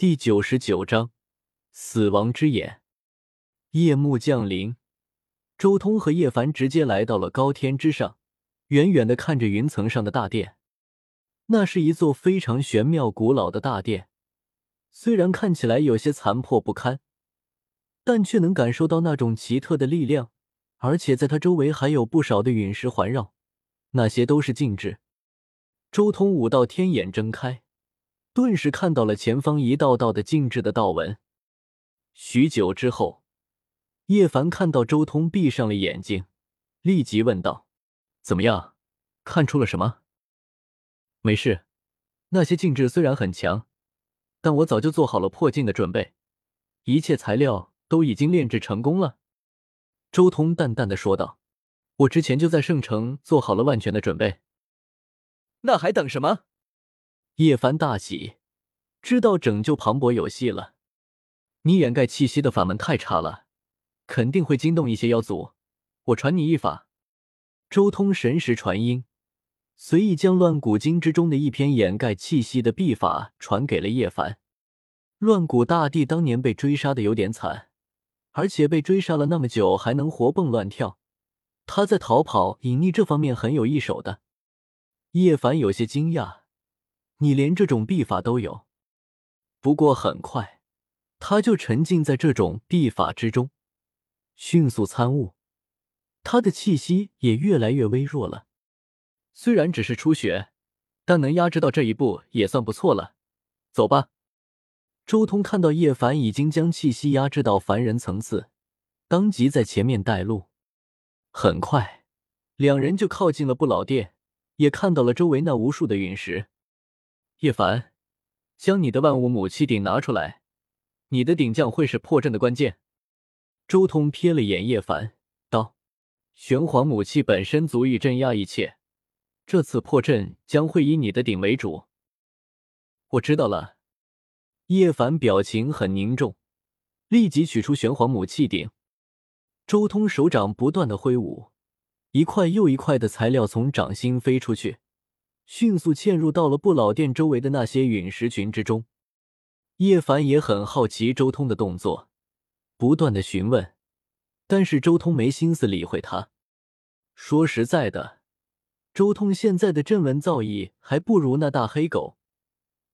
第九十九章死亡之眼。夜幕降临，周通和叶凡直接来到了高天之上，远远的看着云层上的大殿。那是一座非常玄妙、古老的大殿，虽然看起来有些残破不堪，但却能感受到那种奇特的力量，而且在它周围还有不少的陨石环绕，那些都是禁制。周通五道天眼睁开。顿时看到了前方一道道的静止的道纹。许久之后，叶凡看到周通闭上了眼睛，立即问道：“怎么样？看出了什么？”“没事，那些静止虽然很强，但我早就做好了破镜的准备，一切材料都已经炼制成功了。”周通淡淡的说道：“我之前就在圣城做好了万全的准备。”“那还等什么？”叶凡大喜，知道拯救庞博有戏了。你掩盖气息的法门太差了，肯定会惊动一些妖族。我传你一法。周通神识传音，随意将乱古经之中的一篇掩盖气息的秘法传给了叶凡。乱古大帝当年被追杀的有点惨，而且被追杀了那么久还能活蹦乱跳，他在逃跑隐匿这方面很有一手的。叶凡有些惊讶。你连这种秘法都有，不过很快他就沉浸在这种秘法之中，迅速参悟，他的气息也越来越微弱了。虽然只是初学，但能压制到这一步也算不错了。走吧。周通看到叶凡已经将气息压制到凡人层次，当即在前面带路。很快，两人就靠近了不老殿，也看到了周围那无数的陨石。叶凡，将你的万物母气鼎拿出来，你的鼎将会是破阵的关键。周通瞥了眼叶凡，道：“玄黄母气本身足以镇压一切，这次破阵将会以你的鼎为主。”我知道了。叶凡表情很凝重，立即取出玄黄母气鼎。周通手掌不断的挥舞，一块又一块的材料从掌心飞出去。迅速嵌入到了不老殿周围的那些陨石群之中。叶凡也很好奇周通的动作，不断的询问，但是周通没心思理会他。说实在的，周通现在的阵纹造诣还不如那大黑狗，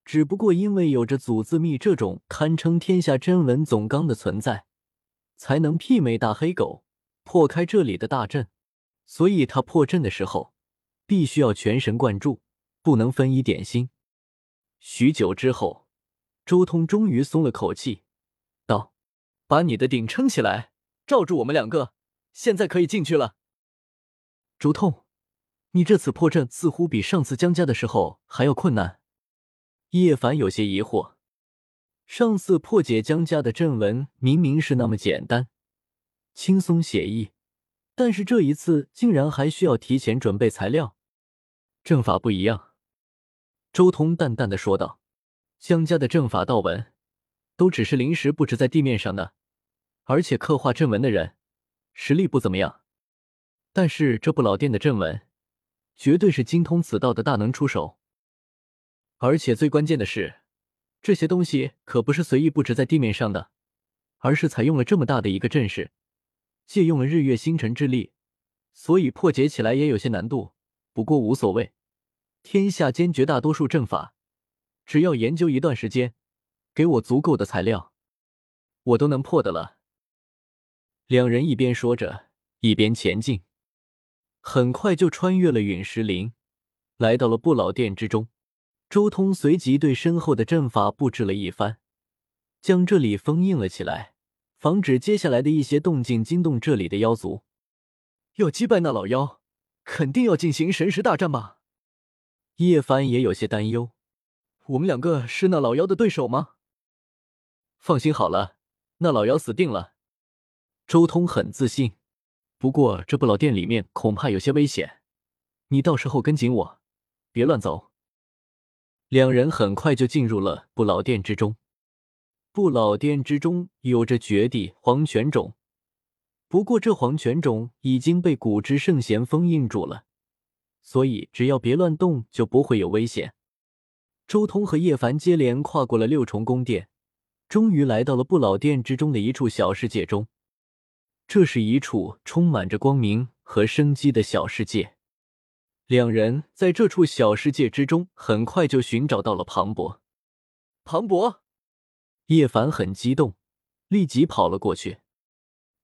只不过因为有着祖字秘这种堪称天下真文总纲的存在，才能媲美大黑狗破开这里的大阵，所以他破阵的时候必须要全神贯注。不能分一点心。许久之后，周通终于松了口气，道：“把你的鼎撑起来，罩住我们两个，现在可以进去了。”周通，你这次破阵似乎比上次江家的时候还要困难。叶凡有些疑惑，上次破解江家的阵纹明明是那么简单、轻松写意，但是这一次竟然还需要提前准备材料，阵法不一样。周通淡淡的说道：“江家的阵法道纹，都只是临时布置在地面上的，而且刻画阵纹的人实力不怎么样。但是这不老殿的阵纹，绝对是精通此道的大能出手。而且最关键的是，这些东西可不是随意布置在地面上的，而是采用了这么大的一个阵势，借用了日月星辰之力，所以破解起来也有些难度。不过无所谓。”天下间绝大多数阵法，只要研究一段时间，给我足够的材料，我都能破的了。两人一边说着，一边前进，很快就穿越了陨石林，来到了不老殿之中。周通随即对身后的阵法布置了一番，将这里封印了起来，防止接下来的一些动静惊动这里的妖族。要击败那老妖，肯定要进行神识大战吧？叶凡也有些担忧，我们两个是那老妖的对手吗？放心好了，那老妖死定了。周通很自信，不过这不老殿里面恐怕有些危险，你到时候跟紧我，别乱走。两人很快就进入了不老殿之中。不老殿之中有着绝地黄泉种，不过这黄泉种已经被古之圣贤封印住了。所以，只要别乱动，就不会有危险。周通和叶凡接连跨过了六重宫殿，终于来到了不老殿之中的一处小世界中。这是一处充满着光明和生机的小世界。两人在这处小世界之中，很快就寻找到了庞博。庞博，叶凡很激动，立即跑了过去。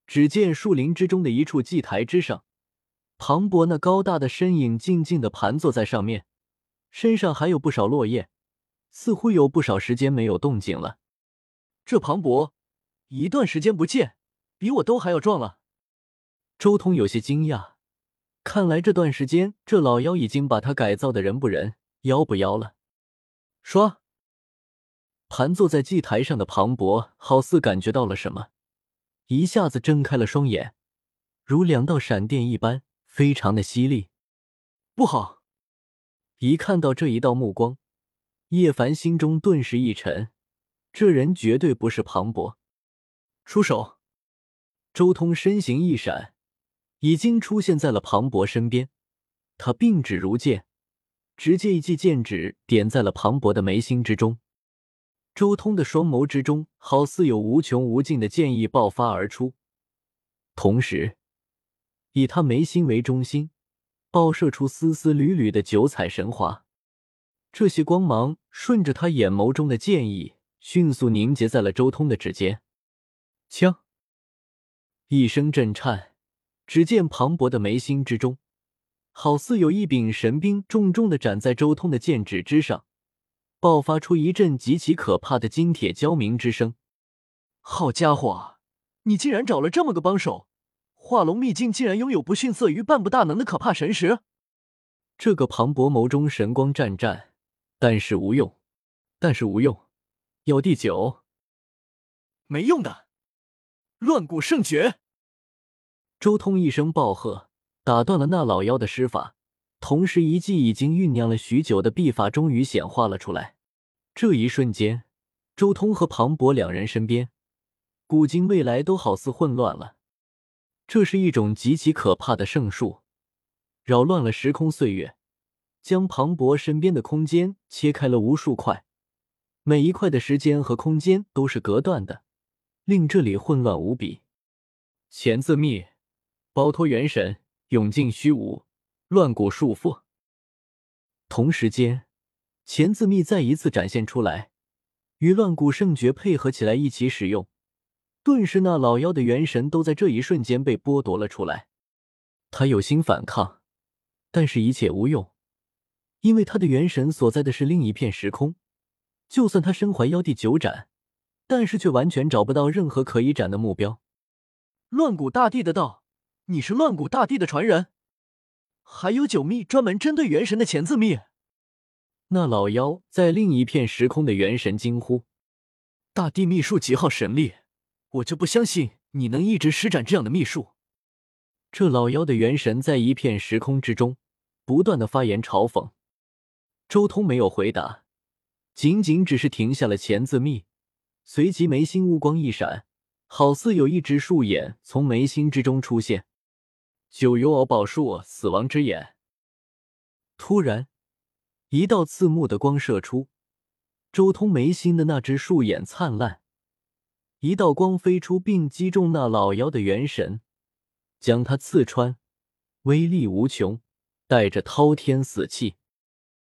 只见树林之中的一处祭台之上，庞博那高大的身影静静的盘坐在上面，身上还有不少落叶，似乎有不少时间没有动静了。这庞博，一段时间不见，比我都还要壮了。周通有些惊讶，看来这段时间这老妖已经把他改造的人不人，妖不妖了。说，盘坐在祭台上的庞博好似感觉到了什么。一下子睁开了双眼，如两道闪电一般，非常的犀利。不好！一看到这一道目光，叶凡心中顿时一沉，这人绝对不是庞博。出手！周通身形一闪，已经出现在了庞博身边。他并指如剑，直接一记剑指点在了庞博的眉心之中。周通的双眸之中，好似有无穷无尽的剑意爆发而出，同时以他眉心为中心，爆射出丝丝缕缕的九彩神华。这些光芒顺着他眼眸中的剑意，迅速凝结在了周通的指尖。枪！一声震颤，只见磅礴的眉心之中，好似有一柄神兵重重的斩在周通的剑指之上。爆发出一阵极其可怕的金铁交鸣之声。好家伙，你竟然找了这么个帮手！化龙秘境竟然拥有不逊色于半步大能的可怕神识。这个庞博眸中神光湛湛，但是无用，但是无用。要第九，没用的，乱古圣诀！周通一声暴喝，打断了那老妖的施法。同时，一记已经酝酿了许久的秘法终于显化了出来。这一瞬间，周通和庞博两人身边，古今未来都好似混乱了。这是一种极其可怕的圣术，扰乱了时空岁月，将庞博身边的空间切开了无数块，每一块的时间和空间都是隔断的，令这里混乱无比。钱字秘，包脱元神，涌进虚无。乱古束缚。同时间，钱字秘再一次展现出来，与乱古圣诀配合起来一起使用，顿时那老妖的元神都在这一瞬间被剥夺了出来。他有心反抗，但是一切无用，因为他的元神所在的是另一片时空。就算他身怀妖帝九斩，但是却完全找不到任何可以斩的目标。乱古大帝的道，你是乱古大帝的传人？还有九秘专门针对元神的钱字秘，那老妖在另一片时空的元神惊呼：“大帝秘术极耗神力，我就不相信你能一直施展这样的秘术。”这老妖的元神在一片时空之中不断的发言嘲讽。周通没有回答，仅仅只是停下了钱字秘，随即眉心乌光一闪，好似有一只树眼从眉心之中出现。九幽敖宝术，死亡之眼。突然，一道刺目的光射出，周通眉心的那只树眼灿烂，一道光飞出，并击中那老妖的元神，将他刺穿，威力无穷，带着滔天死气。